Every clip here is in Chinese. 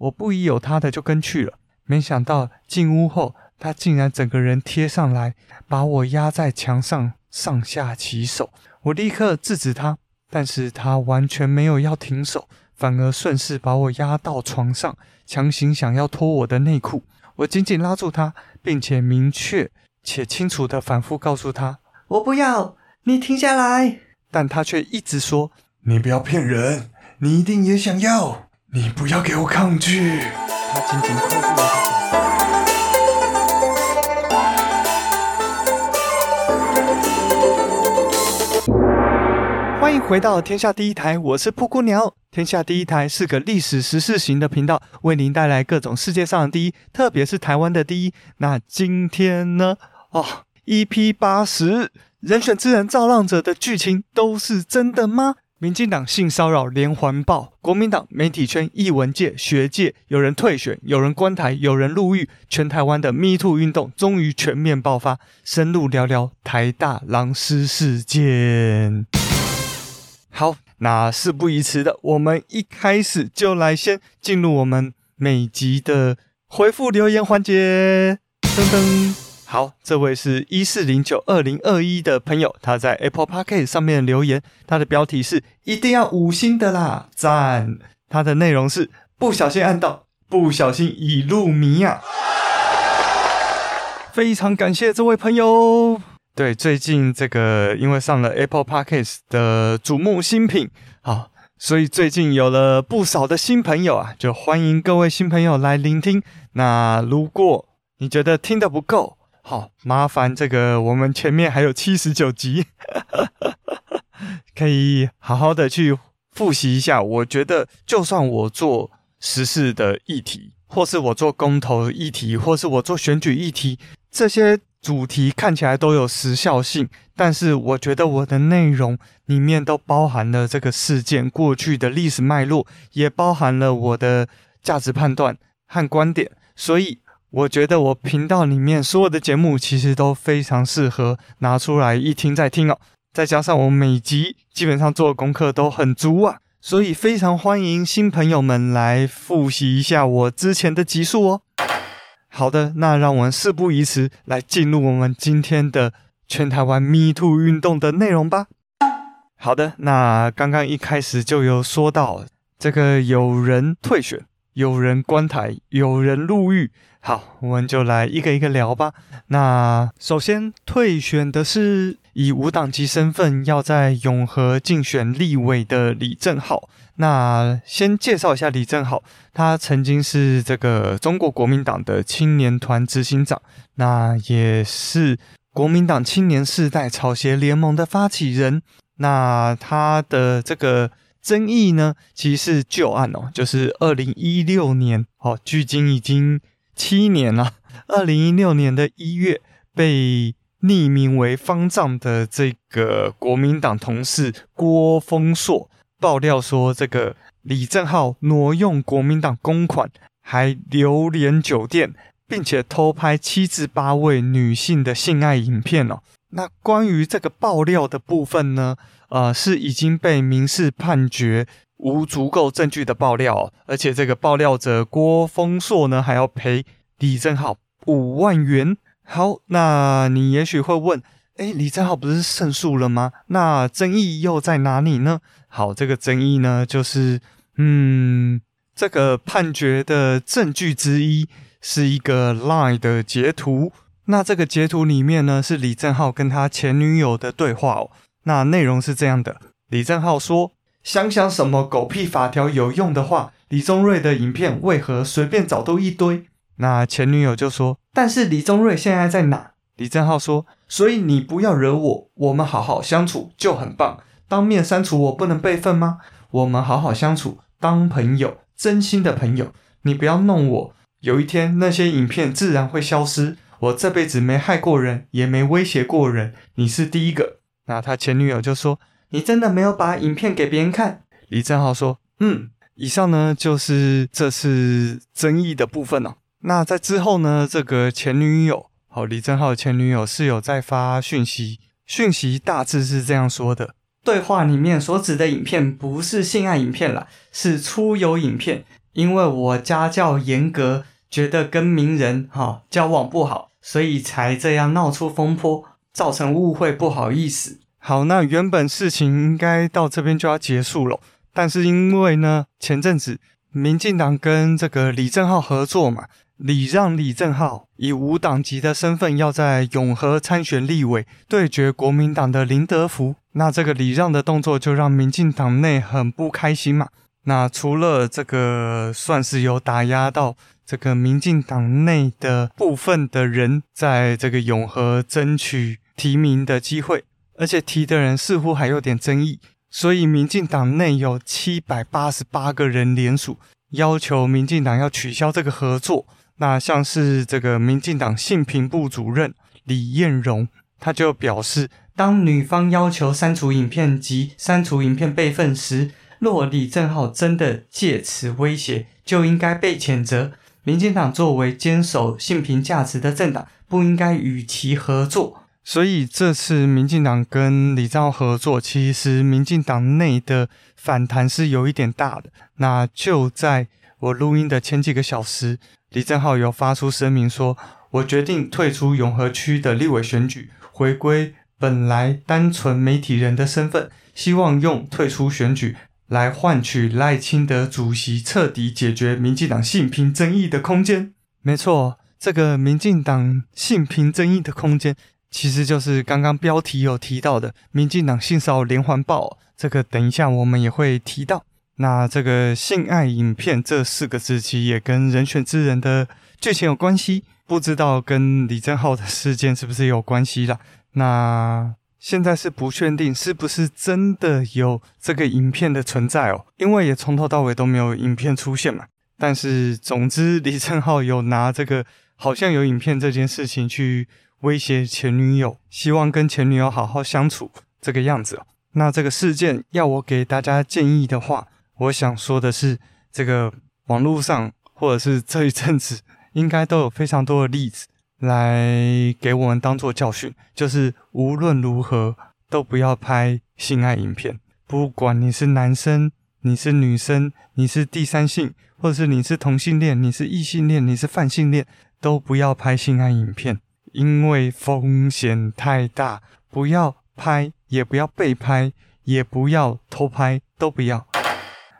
我不疑有他的就跟去了。没想到进屋后，他竟然整个人贴上来，把我压在墙上，上下其手。我立刻制止他，但是他完全没有要停手，反而顺势把我压到床上，强行想要脱我的内裤。我紧紧拉住他，并且明确且清楚地反复告诉他：“我不要，你停下来。”但他却一直说：“你不要骗人，你一定也想要，你不要给我抗拒。”他紧紧扣住我的手。欢迎回到天下第一台，我是布谷鸟。天下第一台是个历史时事型的频道，为您带来各种世界上的第一，特别是台湾的第一。那今天呢？哦，EP 八十，人选之人造浪者的剧情都是真的吗？民进党性骚扰连环爆，国民党媒体圈、艺文界、学界有人退选，有人关台，有人入狱，全台湾的 Me Too 运动终于全面爆发。深入聊聊台大狼师事件。好，那事不宜迟的，我们一开始就来先进入我们每集的回复留言环节。噔噔，好，这位是一四零九二零二一的朋友，他在 Apple Podcast 上面留言，他的标题是一定要五星的啦，赞。他的内容是不小心按到，不小心已入迷啊，非常感谢这位朋友。对，最近这个因为上了 Apple Podcast 的瞩目新品，好，所以最近有了不少的新朋友啊，就欢迎各位新朋友来聆听。那如果你觉得听得不够，好，麻烦这个我们前面还有七十九集，可以好好的去复习一下。我觉得，就算我做时事的议题，或是我做公投议题，或是我做选举议题，这些。主题看起来都有时效性，但是我觉得我的内容里面都包含了这个事件过去的历史脉络，也包含了我的价值判断和观点，所以我觉得我频道里面所有的节目其实都非常适合拿出来一听再听哦。再加上我每集基本上做的功课都很足啊，所以非常欢迎新朋友们来复习一下我之前的集数哦。好的，那让我们事不宜迟，来进入我们今天的全台湾 Me Too 运动的内容吧。好的，那刚刚一开始就有说到，这个有人退选，有人关台，有人入狱。好，我们就来一个一个聊吧。那首先退选的是以无党籍身份要在永和竞选立委的李正浩。那先介绍一下李正浩，他曾经是这个中国国民党的青年团执行长，那也是国民党青年世代草鞋联盟的发起人。那他的这个争议呢，其实是旧案哦，就是二零一六年，哦，距今已经七年了。二零一六年的一月，被匿名为方丈的这个国民党同事郭丰硕。爆料说，这个李正浩挪用国民党公款，还流连酒店，并且偷拍七至八位女性的性爱影片哦。那关于这个爆料的部分呢，呃，是已经被民事判决无足够证据的爆料，而且这个爆料者郭丰硕呢，还要赔李正浩五万元。好，那你也许会问。诶，李正浩不是胜诉了吗？那争议又在哪里呢？好，这个争议呢，就是，嗯，这个判决的证据之一是一个 Line 的截图。那这个截图里面呢，是李正浩跟他前女友的对话哦。那内容是这样的：李正浩说：“想想什么狗屁法条有用的话，李宗瑞的影片为何随便找都一堆？”那前女友就说：“但是李宗瑞现在在哪？”李正浩说：“所以你不要惹我，我们好好相处就很棒。当面删除我不能备份吗？我们好好相处，当朋友，真心的朋友。你不要弄我，有一天那些影片自然会消失。我这辈子没害过人，也没威胁过人，你是第一个。”那他前女友就说：“你真的没有把影片给别人看？”李正浩说：“嗯。”以上呢就是这次争议的部分哦。那在之后呢，这个前女友。好，李正浩前女友是有在发讯息，讯息大致是这样说的：对话里面所指的影片不是性爱影片啦，是出游影片。因为我家教严格，觉得跟名人哈、交往不好，所以才这样闹出风波，造成误会，不好意思。好，那原本事情应该到这边就要结束了，但是因为呢，前阵子民进党跟这个李正浩合作嘛，礼让李正浩以无党籍的身份要在永和参选立委，对决国民党的林德福，那这个礼让的动作就让民进党内很不开心嘛。那除了这个，算是有打压到这个民进党内的部分的人，在这个永和争取提名的机会，而且提的人似乎还有点争议，所以民进党内有七百八十八个人联署，要求民进党要取消这个合作。那像是这个民进党性平部主任李彦荣，他就表示，当女方要求删除影片及删除影片备份时，若李正浩真的借此威胁，就应该被谴责。民进党作为坚守性平价值的政党，不应该与其合作。所以这次民进党跟李正皓合作，其实民进党内的反弹是有一点大的。那就在我录音的前几个小时，李正浩有发出声明说：“我决定退出永和区的立委选举，回归本来单纯媒体人的身份，希望用退出选举。”来换取赖清德主席彻底解决民进党性平争议的空间。没错，这个民进党性平争议的空间，其实就是刚刚标题有提到的民进党性骚扰连环报。这个等一下我们也会提到。那这个性爱影片这四个字，其实也跟人选之人的剧情有关系，不知道跟李正浩的事件是不是有关系啦？那。现在是不确定是不是真的有这个影片的存在哦，因为也从头到尾都没有影片出现嘛。但是总之，李正浩有拿这个好像有影片这件事情去威胁前女友，希望跟前女友好好相处这个样子。那这个事件要我给大家建议的话，我想说的是，这个网络上或者是这一阵子 应该都有非常多的例子。来给我们当做教训，就是无论如何都不要拍性爱影片。不管你是男生，你是女生，你是第三性，或者是你是同性恋，你是异性恋，你是泛性恋，都不要拍性爱影片，因为风险太大。不要拍，也不要被拍，也不要偷拍，都不要。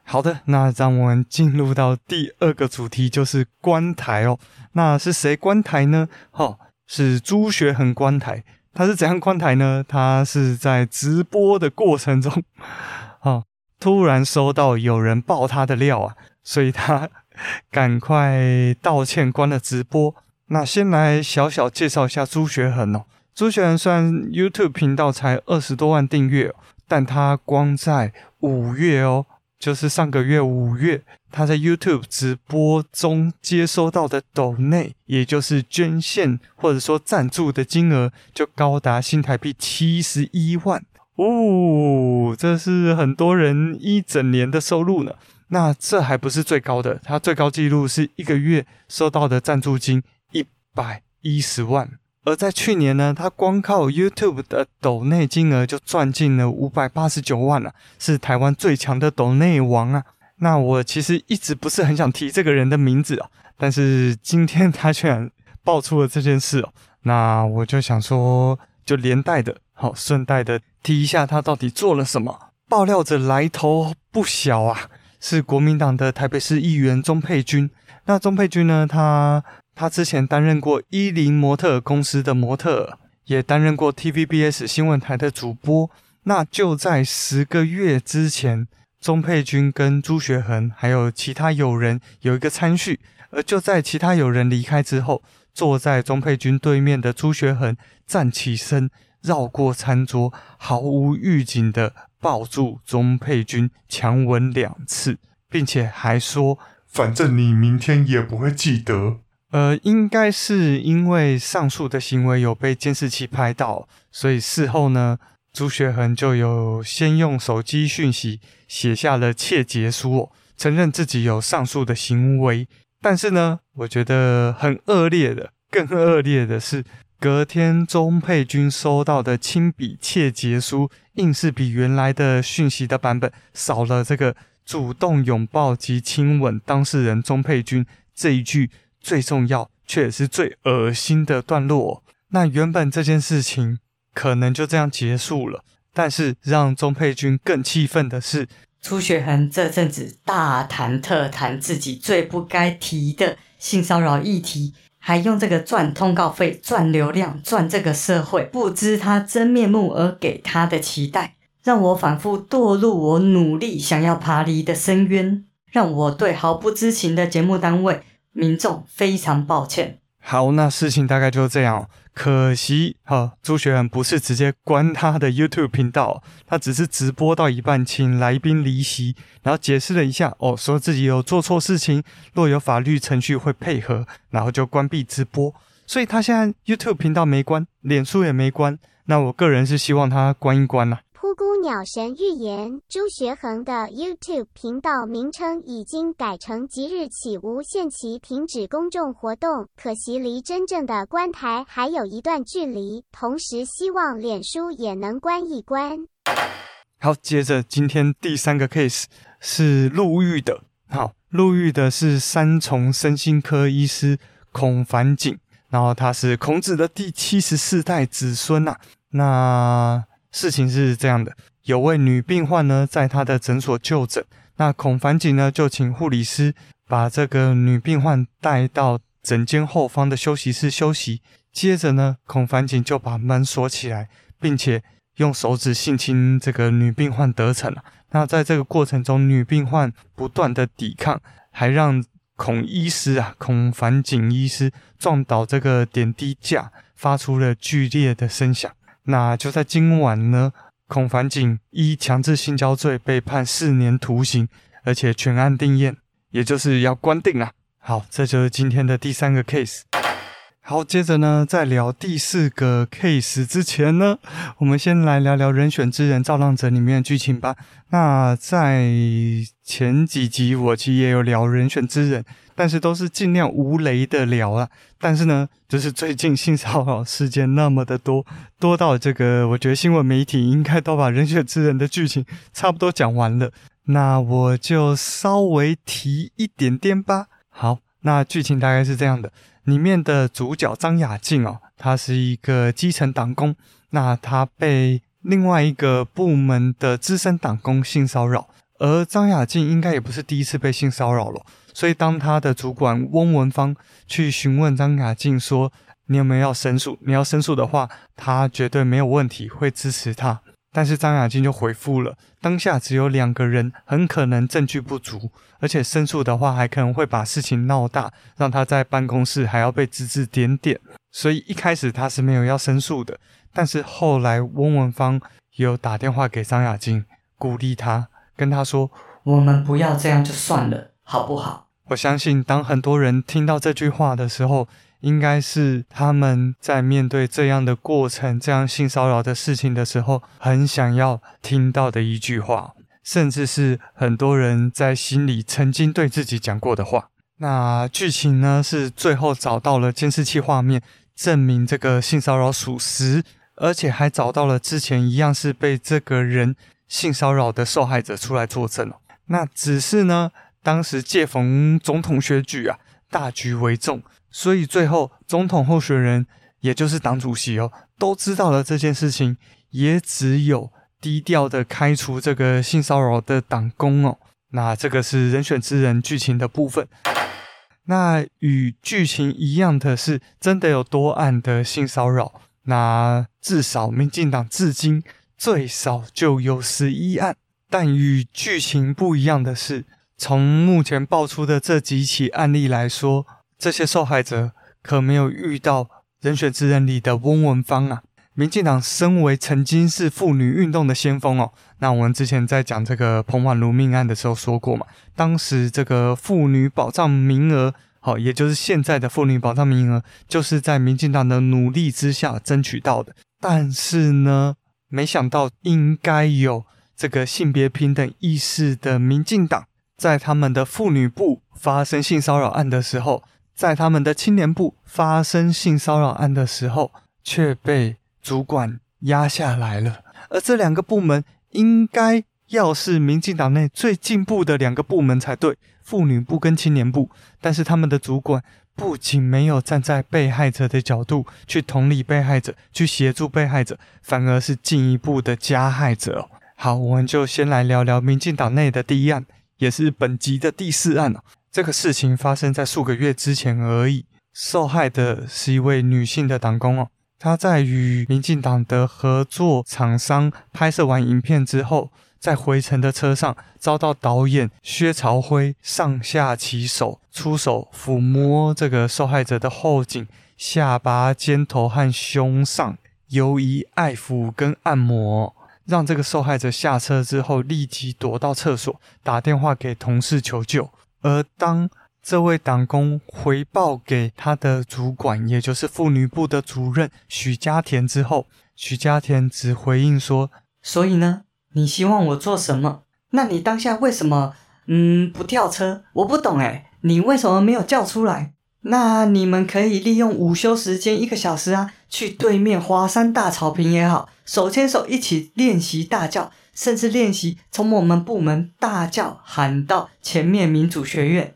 好的，那让我们进入到第二个主题，就是关台哦。那是谁关台呢？哦，是朱学恒关台。他是怎样关台呢？他是在直播的过程中，哦，突然收到有人爆他的料啊，所以他 赶快道歉，关了直播。那先来小小介绍一下朱学恒哦。朱学恒虽然 YouTube 频道才二十多万订阅，但他光在五月哦。就是上个月五月，他在 YouTube 直播中接收到的抖内，也就是捐献或者说赞助的金额，就高达新台币七十一万哦，这是很多人一整年的收入呢。那这还不是最高的，他最高纪录是一个月收到的赞助金一百一十万。而在去年呢，他光靠 YouTube 的抖内金额就赚进了五百八十九万了，是台湾最强的抖内王啊！那我其实一直不是很想提这个人的名字啊，但是今天他居然爆出了这件事哦，那我就想说，就连带的，好顺带的提一下他到底做了什么。爆料者来头不小啊，是国民党的台北市议员钟沛君。那钟沛君呢，他。他之前担任过伊林模特公司的模特，也担任过 TVBS 新闻台的主播。那就在十个月之前，钟沛君跟朱学恒还有其他友人有一个餐叙，而就在其他友人离开之后，坐在钟沛君对面的朱学恒站起身，绕过餐桌，毫无预警的抱住钟沛君，强吻两次，并且还说：“反正你明天也不会记得。”呃，应该是因为上述的行为有被监视器拍到，所以事后呢，朱学恒就有先用手机讯息写下了切结书，承认自己有上述的行为。但是呢，我觉得很恶劣的，更恶劣的是，隔天钟沛君收到的亲笔切结书，硬是比原来的讯息的版本少了这个主动拥抱及亲吻当事人钟沛君这一句最重要却也是最恶心的段落。那原本这件事情可能就这样结束了，但是让钟沛君更气愤的是，朱学恒这阵子大谈特谈自己最不该提的性骚扰议题，还用这个赚通告费、赚流量、赚这个社会不知他真面目而给他的期待。让我反复堕入我努力想要爬离的深渊，让我对毫不知情的节目单位、民众非常抱歉。好，那事情大概就是这样。可惜哈，朱学恒不是直接关他的 YouTube 频道，他只是直播到一半，请来宾离席，然后解释了一下哦，说自己有做错事情，若有法律程序会配合，然后就关闭直播。所以他现在 YouTube 频道没关，脸书也没关。那我个人是希望他关一关啦。咕鸟神预言：朱学恒的 YouTube 频道名称已经改成即日起无限期停止公众活动，可惜离真正的关台还有一段距离。同时，希望脸书也能关一关。好，接着今天第三个 case 是入狱的。好，入狱的是三重身心科医师孔凡景，然后他是孔子的第七十四代子孙呐、那事情是这样的，有位女病患呢，在她的诊所就诊，那孔凡锦呢，就请护理师把这个女病患带到诊间后方的休息室休息。接着呢，孔凡锦就把门锁起来，并且用手指性侵这个女病患得逞了。那在这个过程中，女病患不断的抵抗，还让孔医师啊，孔凡锦医师撞倒这个点滴架，发出了剧烈的声响。那就在今晚呢，孔凡景依强制性交罪被判四年徒刑，而且全案定验，也就是要关定了。好，这就是今天的第三个 case。好，接着呢，在聊第四个 case 之前呢，我们先来聊聊《人选之人造浪者》里面的剧情吧。那在前几集我其实也有聊《人选之人》，但是都是尽量无雷的聊啊。但是呢，就是最近性骚扰事件那么的多，多到这个，我觉得新闻媒体应该都把《人选之人》的剧情差不多讲完了。那我就稍微提一点点吧。好，那剧情大概是这样的。里面的主角张雅静哦，她是一个基层党工，那她被另外一个部门的资深党工性骚扰，而张雅静应该也不是第一次被性骚扰了，所以当她的主管翁文芳去询问张雅静说：“你有没有要申诉？你要申诉的话，她绝对没有问题，会支持她。”但是张雅静就回复了，当下只有两个人，很可能证据不足，而且申诉的话还可能会把事情闹大，让他在办公室还要被指指点点。所以一开始他是没有要申诉的。但是后来翁文芳有打电话给张雅静，鼓励他，跟他说：“我们不要这样就算了，好不好？”我相信当很多人听到这句话的时候，应该是他们在面对这样的过程、这样性骚扰的事情的时候，很想要听到的一句话，甚至是很多人在心里曾经对自己讲过的话。那剧情呢，是最后找到了监视器画面，证明这个性骚扰属实，而且还找到了之前一样是被这个人性骚扰的受害者出来作证。那只是呢，当时借逢总统选举啊，大局为重。所以最后，总统候选人也就是党主席哦，都知道了这件事情，也只有低调的开除这个性骚扰的党工哦。那这个是人选之人剧情的部分。那与剧情一样的是，真的有多案的性骚扰。那至少民进党至今最少就有十一案。但与剧情不一样的是，从目前爆出的这几起案例来说。这些受害者可没有遇到人选之人里的翁文芳啊！民进党身为曾经是妇女运动的先锋哦，那我们之前在讲这个彭婉如命案的时候说过嘛，当时这个妇女保障名额，好，也就是现在的妇女保障名额，就是在民进党的努力之下争取到的。但是呢，没想到应该有这个性别平等意识的民进党，在他们的妇女部发生性骚扰案的时候。在他们的青年部发生性骚扰案的时候，却被主管压下来了。而这两个部门应该要是民进党内最进步的两个部门才对，妇女部跟青年部。但是他们的主管不仅没有站在被害者的角度去同理被害者，去协助被害者，反而是进一步的加害者。好，我们就先来聊聊民进党内的第一案，也是本集的第四案。这个事情发生在数个月之前而已。受害的是一位女性的党工哦，她在与民进党的合作厂商拍摄完影片之后，在回程的车上遭到导演薛朝辉上下其手，出手抚摸这个受害者的后颈、下巴、肩头和胸上，游移爱抚跟按摩，让这个受害者下车之后立即躲到厕所，打电话给同事求救。而当这位党工回报给他的主管，也就是妇女部的主任许家田之后，许家田只回应说：“所以呢，你希望我做什么？那你当下为什么嗯不跳车？我不懂诶，你为什么没有叫出来？那你们可以利用午休时间一个小时啊，去对面华山大草坪也好，手牵手一起练习大叫。”甚至练习从我们部门大叫喊到前面民主学院。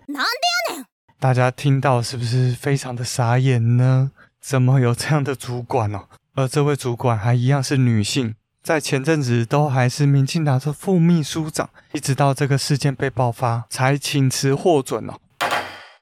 大家听到是不是非常的傻眼呢？怎么有这样的主管、哦？而这位主管还一样是女性，在前阵子都还是民进党的副秘书长，一直到这个事件被爆发才请辞获准哦。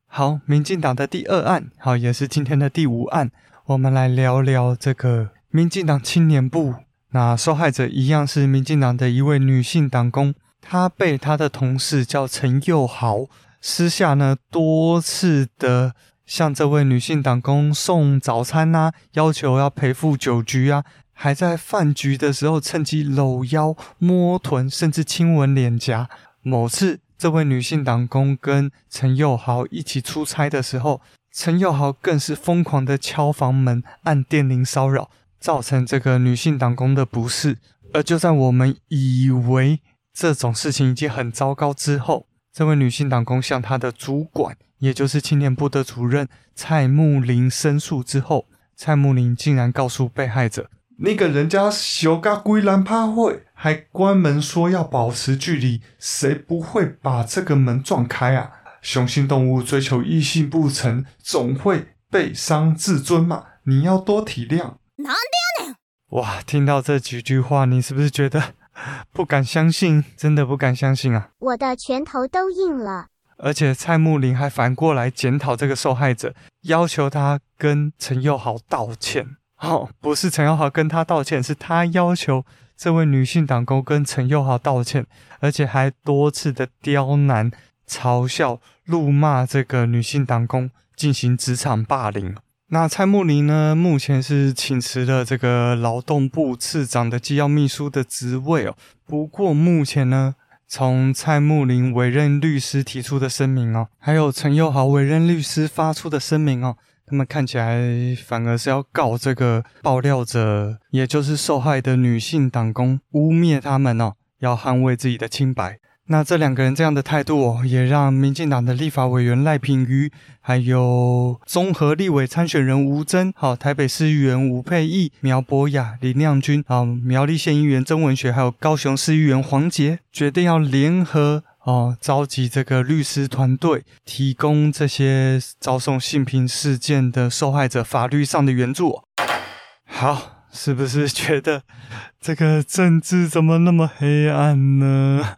好，民进党的第二案，好，也是今天的第五案，我们来聊聊这个民进党青年部。那受害者一样是民进党的一位女性党工，她被她的同事叫陈佑豪，私下呢多次的向这位女性党工送早餐啊，要求要赔付酒局啊，还在饭局的时候趁机搂腰摸臀，甚至亲吻脸颊。某次，这位女性党工跟陈佑豪一起出差的时候，陈佑豪更是疯狂的敲房门、按电铃骚扰。造成这个女性党工的不适，而就在我们以为这种事情已经很糟糕之后，这位女性党工向她的主管，也就是青年部的主任蔡慕林申诉之后，蔡慕林竟然告诉被害者：“那个人家小嘎龟兰趴会还关门说要保持距离，谁不会把这个门撞开啊？雄性动物追求异性不成，总会被伤自尊嘛，你要多体谅。”哇，听到这几句话，你是不是觉得 不敢相信？真的不敢相信啊！我的拳头都硬了。而且蔡木林还反过来检讨这个受害者，要求他跟陈佑豪道歉。哦，不是陈佑豪跟他道歉，是他要求这位女性党工跟陈佑豪道歉，而且还多次的刁难、嘲笑、辱骂这个女性党工，进行职场霸凌。那蔡慕林呢？目前是请辞了这个劳动部次长的机要秘书的职位哦。不过目前呢，从蔡慕林委任律师提出的声明哦，还有陈佑豪委任律师发出的声明哦，他们看起来反而是要告这个爆料者，也就是受害的女性党工，污蔑他们哦，要捍卫自己的清白。那这两个人这样的态度哦，也让民进党的立法委员赖品妤，还有综合立委参选人吴峥，好，台北市议员吴沛忆、苗博雅、林亮君，好，苗栗县议员曾文学，还有高雄市议员黄杰，决定要联合哦，召集这个律师团队，提供这些遭受性侵事件的受害者法律上的援助。好，是不是觉得这个政治怎么那么黑暗呢？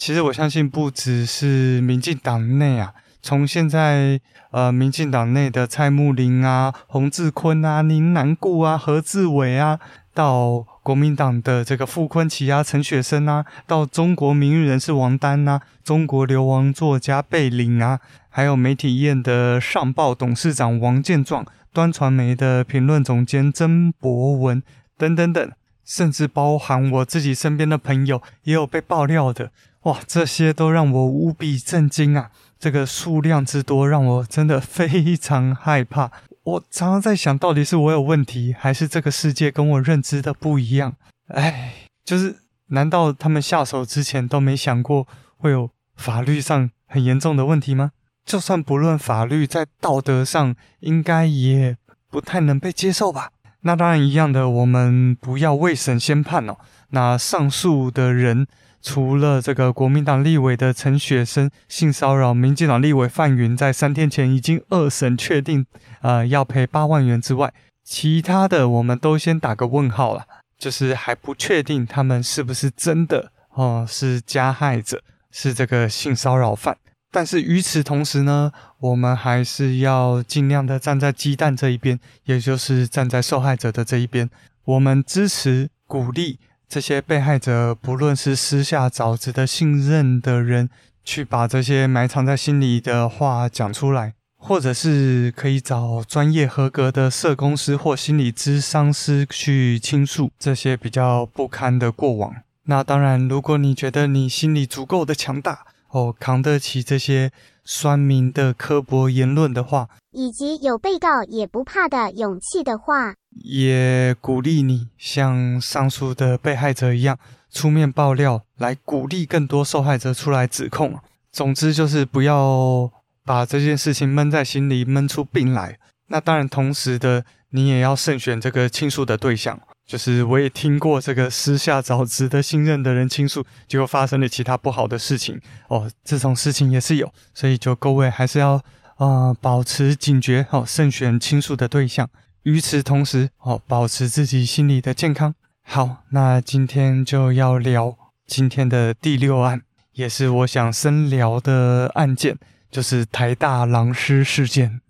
其实我相信，不只是民进党内啊，从现在呃，民进党内的蔡慕林啊、洪志坤啊、林南固啊、何志伟啊，到国民党的这个傅昆奇啊、陈雪生啊，到中国名誉人士王丹啊、中国流亡作家贝岭啊，还有媒体业的上报董事长王健壮、端传媒的评论总监曾博文等等等，甚至包含我自己身边的朋友，也有被爆料的。哇，这些都让我无比震惊啊！这个数量之多，让我真的非常害怕。我常常在想，到底是我有问题，还是这个世界跟我认知的不一样？哎，就是难道他们下手之前都没想过会有法律上很严重的问题吗？就算不论法律，在道德上应该也不太能被接受吧？那当然一样的，我们不要未审先判哦。那上诉的人。除了这个国民党立委的陈雪生性骚扰民进党立委范云，在三天前已经二审确定，呃，要赔八万元之外，其他的我们都先打个问号了，就是还不确定他们是不是真的哦，是加害者，是这个性骚扰犯。但是与此同时呢，我们还是要尽量的站在鸡蛋这一边，也就是站在受害者的这一边。我们支持鼓励这些被害者，不论是私下找值得信任的人，去把这些埋藏在心里的话讲出来，或者是可以找专业合格的社工师或心理咨商师去倾诉这些比较不堪的过往。那当然，如果你觉得你心里足够的强大，哦，扛得起这些酸民的刻薄言论的话，以及有被告也不怕的勇气的话，也鼓励你像上述的被害者一样出面爆料，来鼓励更多受害者出来指控。总之就是不要把这件事情闷在心里，闷出病来。那当然，同时的你也要慎选这个倾诉的对象。就是我也听过这个私下找值得信任的人倾诉，结果发生了其他不好的事情哦，这种事情也是有，所以就各位还是要呃保持警觉哦，慎选倾诉的对象。与此同时哦，保持自己心理的健康。好，那今天就要聊今天的第六案，也是我想深聊的案件，就是台大狼师事件。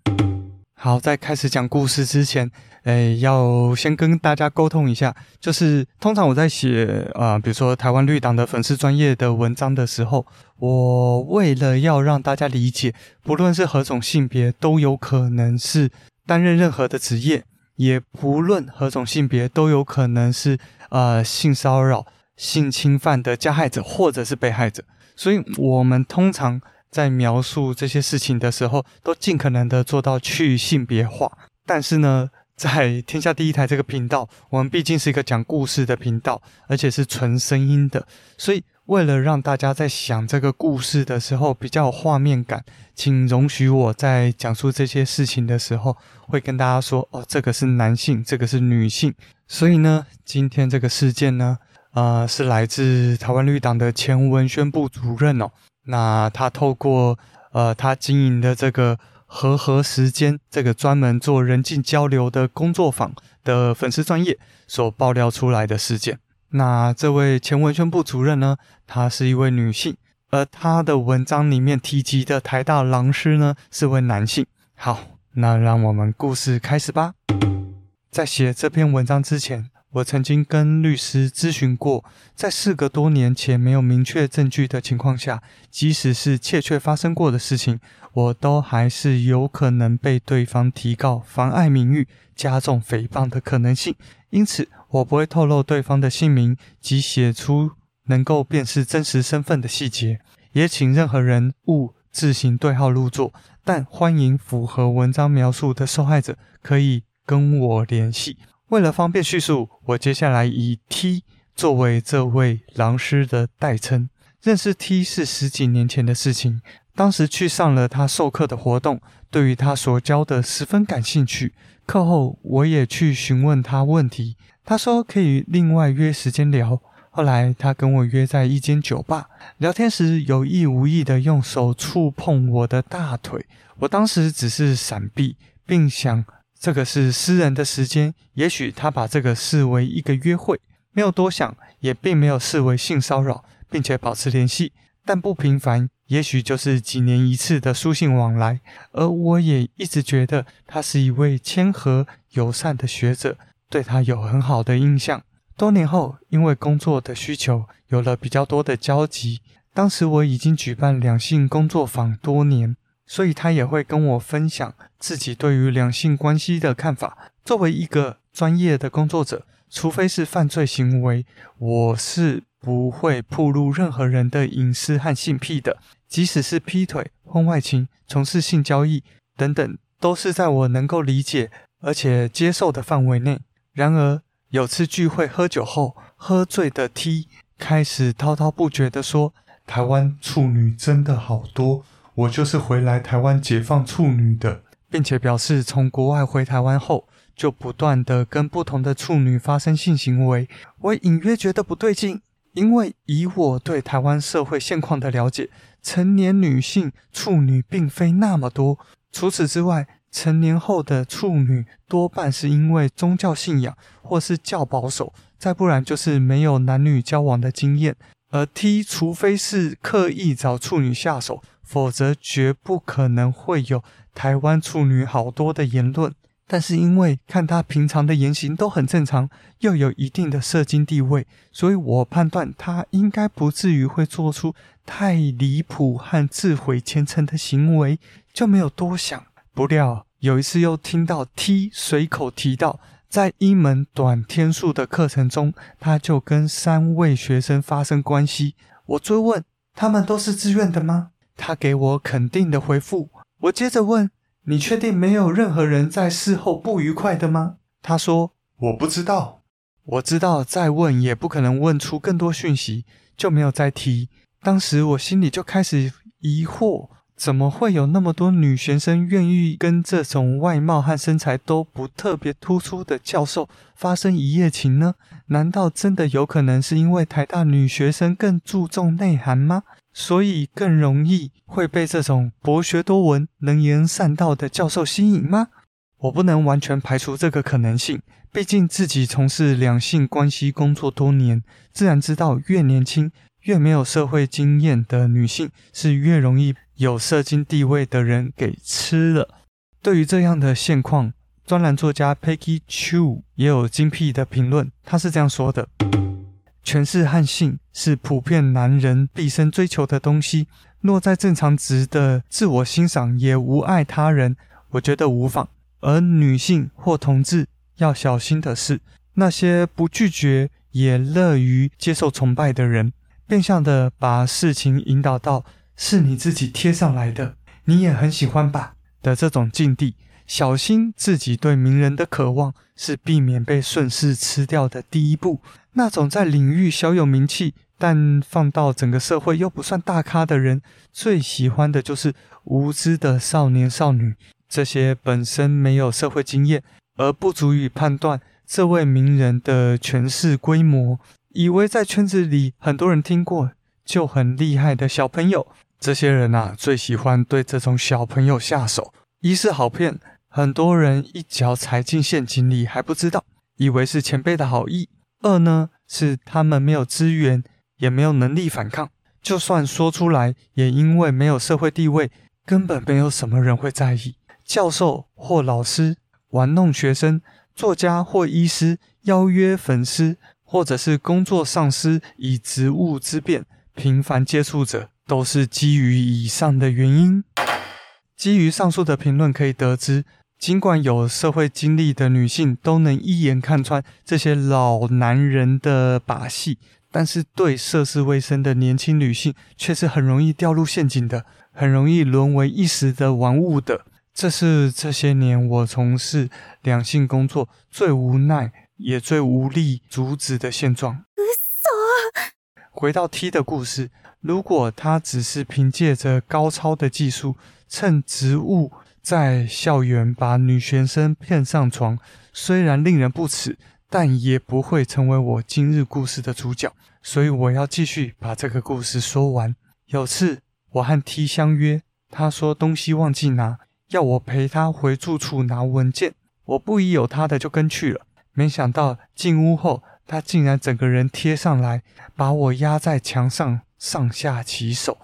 好，在开始讲故事之前，诶，要先跟大家沟通一下，就是通常我在写啊、比如说台湾绿党的粉丝专业的文章的时候，我为了要让大家理解，不论是何种性别，都有可能是担任任何的职业，也不论何种性别，都有可能是呃性骚扰、性侵犯的加害者或者是被害者，所以我们通常。在描述这些事情的时候，都尽可能的做到去性别化。但是呢，在天下第一台这个频道，我们毕竟是一个讲故事的频道，而且是纯声音的，所以为了让大家在想这个故事的时候比较有画面感，请容许我在讲述这些事情的时候，会跟大家说：哦，这个是男性，这个是女性。所以呢，今天这个事件呢，呃，是来自台湾绿党的前文宣部主任哦。那他透过呃，他经营的这个和合时间这个专门做人际交流的工作坊的粉丝专业所爆料出来的事件。那这位前文宣部主任呢，她是一位女性，而她的文章里面提及的台大狼师呢，是位男性。好，那让我们故事开始吧。在写这篇文章之前，我曾经跟律师咨询过，在事隔多年且没有明确证据的情况下，即使是确切发生过的事情，我都还是有可能被对方提告妨碍名誉、加重诽谤的可能性。因此，我不会透露对方的姓名及写出能够辨识真实身份的细节，也请任何人勿自行对号入座。但欢迎符合文章描述的受害者可以跟我联系。为了方便叙述，我接下来以 T 作为这位狼师的代称。认识 T 是十几年前的事情，当时去上了他授课的活动，对于他所教的十分感兴趣。课后我也去询问他问题，他说可以另外约时间聊。后来他跟我约在一间酒吧，聊天时有意无意的用手触碰我的大腿，我当时只是闪避，并想。这个是私人的时间，也许他把这个视为一个约会，没有多想，也并没有视为性骚扰，并且保持联系，但不频繁，也许就是几年一次的书信往来。而我也一直觉得他是一位谦和友善的学者，对他有很好的印象。多年后，因为工作的需求，有了比较多的交集。当时我已经举办两性工作坊多年。所以他也会跟我分享自己对于两性关系的看法。作为一个专业的工作者，除非是犯罪行为，我是不会暴露任何人的隐私和性癖的。即使是劈腿、婚外情、从事性交易等等，都是在我能够理解而且接受的范围内。然而，有次聚会喝酒后，喝醉的 T 开始滔滔不绝地说：“台湾处女真的好多。”我就是回来台湾解放处女的，并且表示从国外回台湾后，就不断的跟不同的处女发生性行为。我隐约觉得不对劲，因为以我对台湾社会现况的了解，成年女性处女并非那么多。除此之外，成年后的处女多半是因为宗教信仰或是较保守，再不然就是没有男女交往的经验。而 T 除非是刻意找处女下手，否则绝不可能会有台湾处女好多的言论。但是因为看他平常的言行都很正常，又有一定的社经地位，所以我判断他应该不至于会做出太离谱和自毁前程的行为，就没有多想。不料有一次又听到 T 随口提到，在一门短天数的课程中，他就跟三位学生发生关系。我追问他们都是自愿的吗？他给我肯定的回复。我接着问。你确定没有任何人在事后不愉快的吗？他说：“我不知道。”我知道再问也不可能问出更多讯息，就没有再提。当时我心里就开始疑惑：怎么会有那么多女学生愿意跟这种外貌和身材都不特别突出的教授发生一夜情呢？难道真的有可能是因为台大女学生更注重内涵吗？所以更容易会被这种博学多闻、能言善道的教授吸引吗？我不能完全排除这个可能性。毕竟自己从事两性关系工作多年，自然知道越年轻、越没有社会经验的女性是越容易有社经地位的人给吃了。对于这样的现况，专栏作家 Peggy Chu 也有精辟的评论。他是这样说的。权势和性是普遍男人毕生追求的东西。若在正常值的自我欣赏也无碍他人，我觉得无妨。而女性或同志要小心的是，那些不拒绝也乐于接受崇拜的人，变相的把事情引导到是你自己贴上来的，你也很喜欢吧的这种境地。小心自己对名人的渴望，是避免被顺势吃掉的第一步。那种在领域小有名气，但放到整个社会又不算大咖的人，最喜欢的就是无知的少年少女。这些本身没有社会经验，而不足以判断这位名人的权势规模，以为在圈子里很多人听过就很厉害的小朋友。这些人啊，最喜欢对这种小朋友下手。一是好骗，很多人一脚踩进陷阱里还不知道，以为是前辈的好意。二呢，是他们没有资源，也没有能力反抗，就算说出来，也因为没有社会地位，根本没有什么人会在意。教授或老师玩弄学生，作家或医师邀约粉丝，或者是工作上司以职务之便频繁接触者，都是基于以上的原因。基于上述的评论可以得知。尽管有社会经历的女性都能一眼看穿这些老男人的把戏，但是对涉世未深的年轻女性却是很容易掉入陷阱的，很容易沦为一时的玩物的。这是这些年我从事两性工作最无奈也最无力阻止的现状。回到 T 的故事，如果他只是凭借着高超的技术，趁职务。在校园把女学生骗上床，虽然令人不齿，但也不会成为我今日故事的主角。所以我要继续把这个故事说完。有次我和 T 相约，他说东西忘记拿，要我陪他回住处拿文件。我不疑有他的就跟去了。没想到进屋后，他竟然整个人贴上来，把我压在墙上，上下其手。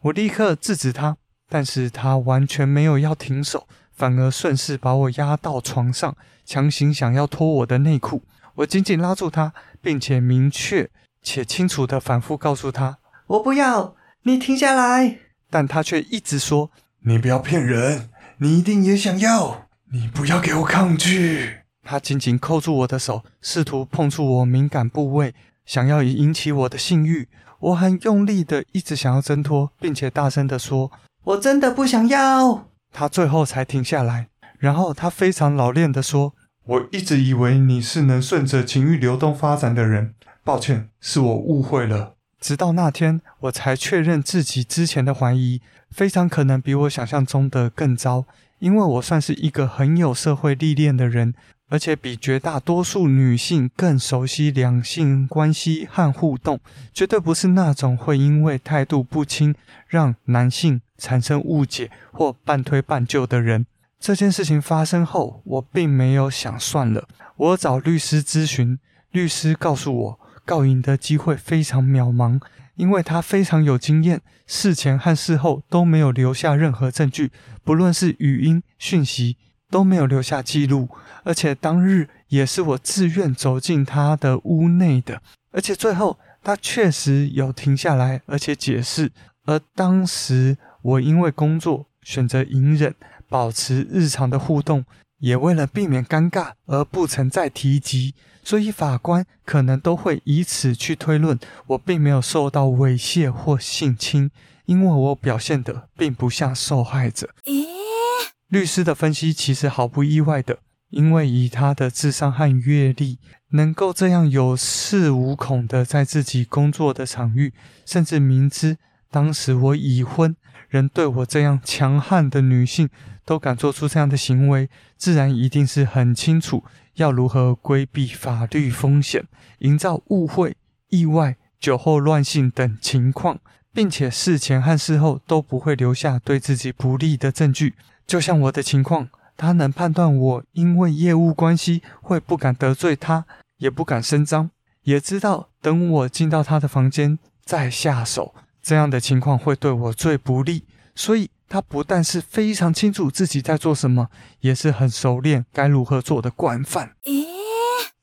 我立刻制止他。但是他完全没有要停手，反而顺势把我压到床上，强行想要脱我的内裤。我紧紧拉住他，并且明确且清楚地反复告诉他：“我不要，你停下来。”但他却一直说：“你不要骗人，你一定也想要，你不要给我抗拒。”他紧紧扣住我的手，试图碰触我敏感部位，想要以引起我的性欲。我很用力地一直想要挣脱，并且大声地说。我真的不想要，他最后才停下来。然后他非常老练地说：“我一直以为你是能顺着情欲流动发展的人，抱歉，是我误会了。”直到那天，我才确认自己之前的怀疑非常可能比我想象中的更糟。因为我算是一个很有社会历练的人，而且比绝大多数女性更熟悉两性关系和互动，绝对不是那种会因为态度不清让男性产生误解或半推半就的人。这件事情发生后，我并没有想算了，我找律师咨询，律师告诉我，告赢的机会非常渺茫，因为他非常有经验，事前和事后都没有留下任何证据，不论是语音讯息。都没有留下记录，而且当日也是我自愿走进他的屋内的，而且最后他确实有停下来，而且解释。而当时我因为工作选择隐忍，保持日常的互动，也为了避免尴尬而不曾再提及，所以法官可能都会以此去推论，我并没有受到猥亵或性侵，因为我表现得并不像受害者。律师的分析其实毫不意外的，因为以他的智商和阅历，能够这样有恃无恐的在自己工作的场域，甚至明知当时我已婚，仍对我这样强悍的女性都敢做出这样的行为，自然一定是很清楚要如何规避法律风险，营造误会、意外、酒后乱性等情况，并且事前和事后都不会留下对自己不利的证据。就像我的情况，他能判断我因为业务关系会不敢得罪他，也不敢声张，也知道等我进到他的房间再下手，这样的情况会对我最不利。所以，他不但是非常清楚自己在做什么，也是很熟练该如何做的惯犯。咦，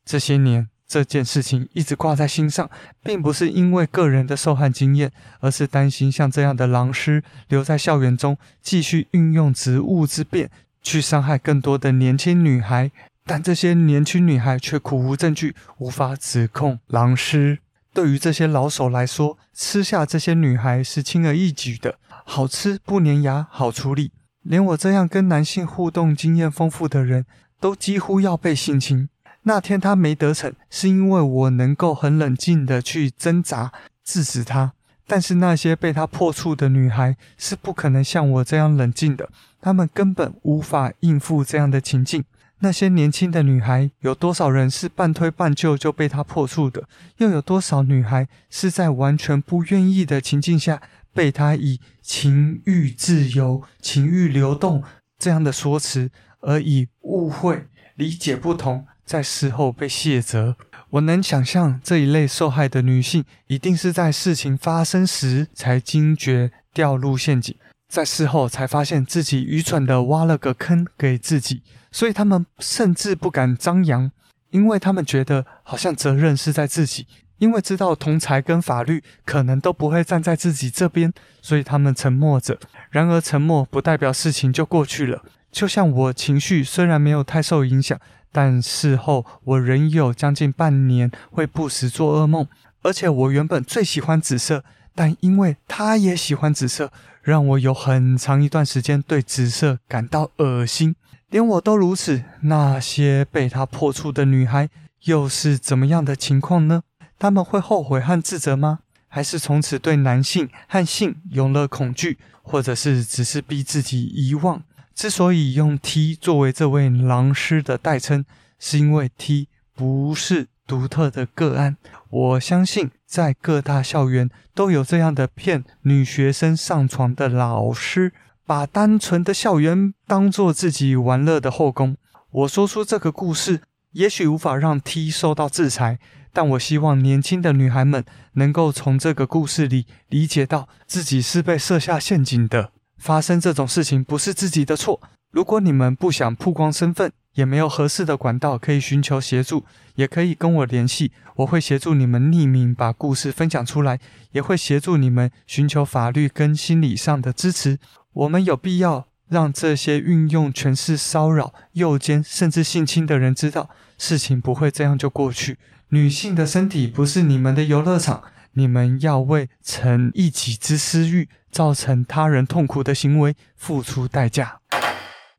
这些年。这件事情一直挂在心上，并不是因为个人的受害经验，而是担心像这样的狼师留在校园中，继续运用职务之便去伤害更多的年轻女孩。但这些年轻女孩却苦无证据，无法指控狼师。对于这些老手来说，吃下这些女孩是轻而易举的，好吃不粘牙，好处理。连我这样跟男性互动经验丰富的人都几乎要被性侵。那天他没得逞，是因为我能够很冷静地去挣扎制止他。但是那些被他破处的女孩是不可能像我这样冷静的，她们根本无法应付这样的情境。那些年轻的女孩，有多少人是半推半就就被他破处的？又有多少女孩是在完全不愿意的情境下，被他以情欲自由、情欲流动这样的说辞，而以误会、理解不同，在事后被卸责，我能想象这一类受害的女性一定是在事情发生时才惊觉掉入陷阱，在事后才发现自己愚蠢地挖了个坑给自己，所以她们甚至不敢张扬，因为她们觉得好像责任是在自己，因为知道同侪跟法律可能都不会站在自己这边，所以她们沉默着。然而，沉默不代表事情就过去了。就像我情绪虽然没有太受影响。但事后，我仍有将近半年会不时做噩梦，而且我原本最喜欢紫色，但因为他也喜欢紫色，让我有很长一段时间对紫色感到恶心。连我都如此，那些被他破处的女孩又是怎么样的情况呢？他们会后悔和自责吗？还是从此对男性和性有了恐惧，或者是只是逼自己遗忘？之所以用 T 作为这位狼师的代称，是因为 T 不是独特的个案。我相信在各大校园都有这样的骗女学生上床的老师，把单纯的校园当做自己玩乐的后宫。我说出这个故事，也许无法让 T 受到制裁，但我希望年轻的女孩们能够从这个故事里理解到自己是被设下陷阱的。发生这种事情不是自己的错。如果你们不想曝光身份，也没有合适的管道可以寻求协助，也可以跟我联系，我会协助你们匿名把故事分享出来，也会协助你们寻求法律跟心理上的支持。我们有必要让这些运用权势骚扰、诱奸甚至性侵的人知道，事情不会这样就过去。女性的身体不是你们的游乐场。你们要为逞一己之私欲，造成他人痛苦的行为付出代价。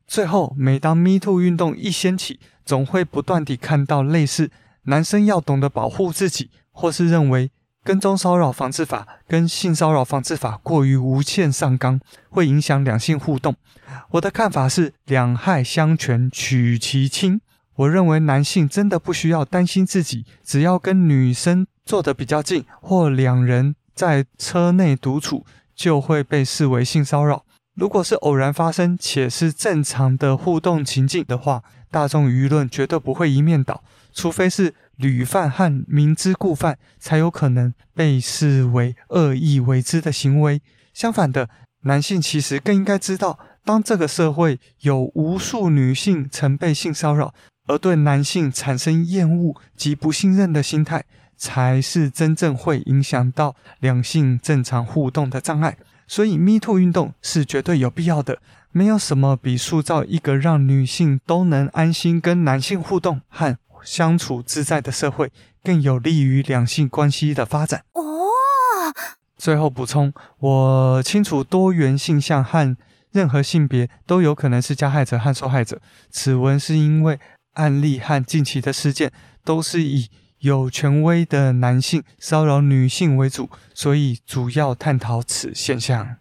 最后，每当 Me Too 运动一掀起，总会不断地看到类似“男生要懂得保护自己”，或是认为“跟踪骚扰防治法”跟“性骚扰防治法”过于无限上纲，会影响两性互动。我的看法是两害相权取其轻。我认为男性真的不需要担心自己，只要跟女生坐得比较近，或两人在车内独处，就会被视为性骚扰。如果是偶然发生且是正常的互动情境的话，大众舆论绝对不会一面倒，除非是屡犯和明知故犯，才有可能被视为恶意为之的行为。相反的，男性其实更应该知道，当这个社会有无数女性曾被性骚扰，而对男性产生厌恶及不信任的心态，才是真正会影响到两性正常互动的障碍。所以，Me Too 运动是绝对有必要的。没有什么比塑造一个让女性都能安心跟男性互动和相处自在的社会，更有利于两性关系的发展。哦。最后补充，我清楚多元性向和任何性别都有可能是加害者和受害者。此文是因为案例和近期的事件都是以。有权威的男性骚扰女性为主，所以主要探讨此现象。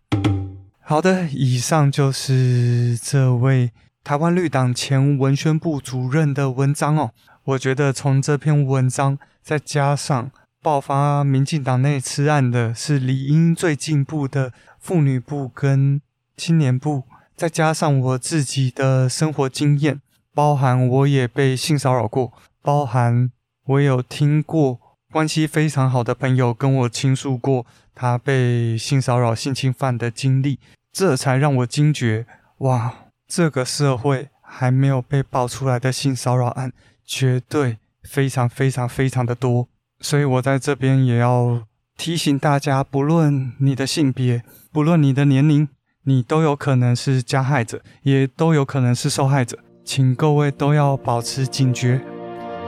好的，以上就是这位台湾绿党前文宣部主任的文章哦。我觉得从这篇文章，再加上爆发民进党内吃案的是理应最进步的妇女部跟青年部，再加上我自己的生活经验，包含我也被性骚扰过，包含。我有听过关系非常好的朋友跟我倾诉过他被性骚扰、性侵犯的经历，这才让我惊觉：哇，这个社会还没有被爆出来的性骚扰案，绝对非常非常非常的多。所以我在这边也要提醒大家，不论你的性别，不论你的年龄，你都有可能是加害者，也都有可能是受害者，请各位都要保持警觉。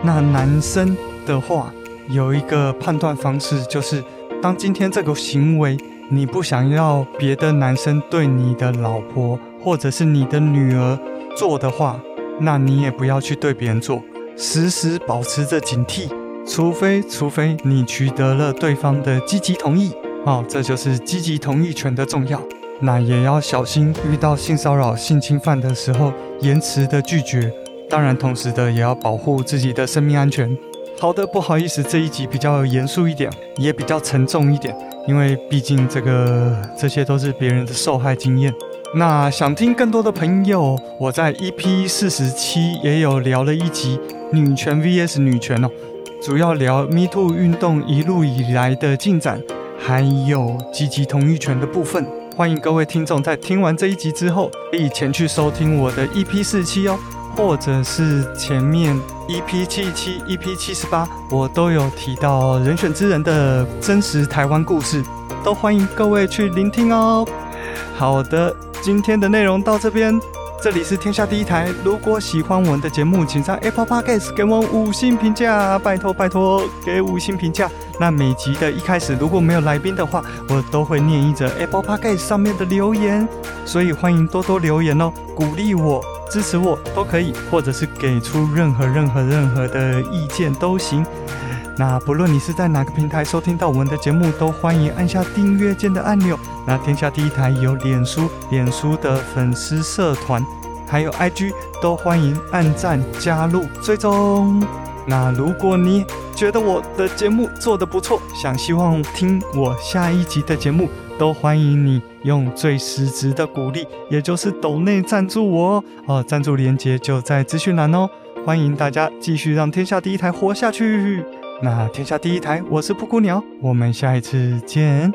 那男生的话，有一个判断方式，就是当今天这个行为你不想要别的男生对你的老婆或者是你的女儿做的话，那你也不要去对别人做，时时保持着警惕，除非除非你取得了对方的积极同意，哦，这就是积极同意权的重要。那也要小心遇到性骚扰、性侵犯的时候，延迟的拒绝。当然，同时的也要保护自己的生命安全。好的，不好意思，这一集比较严肃一点，也比较沉重一点，因为毕竟这个这些都是别人的受害经验。那想听更多的朋友，我在 EP 四十七也有聊了一集女权 VS 女权哦，主要聊 Me Too 运动一路以来的进展，还有积极同意权的部分。欢迎各位听众在听完这一集之后，可以前去收听我的 EP 四十七哦。或者是前面 EP 七七、EP 七十八，我都有提到人选之人的真实台湾故事，都欢迎各位去聆听哦。好的，今天的内容到这边，这里是天下第一台。如果喜欢我们的节目，请在 Apple Podcast 给我五星评价，拜托拜托给五星评价。那每集的一开始如果没有来宾的话，我都会念一则 Apple Podcast 上面的留言，所以欢迎多多留言哦，鼓励我。支持我都可以，或者是给出任何任何任何的意见都行。那不论你是在哪个平台收听到我们的节目，都欢迎按下订阅键的按钮。那天下第一台有脸书，脸书的粉丝社团，还有 IG，都欢迎按赞加入追踪。那如果你觉得我的节目做得不错，想希望听我下一集的节目，都欢迎你用最实质的鼓励，也就是抖内赞助我哦。哦，赞助连接就在资讯栏哦。欢迎大家继续让天下第一台活下去。那天下第一台，我是布谷鸟，我们下一次见。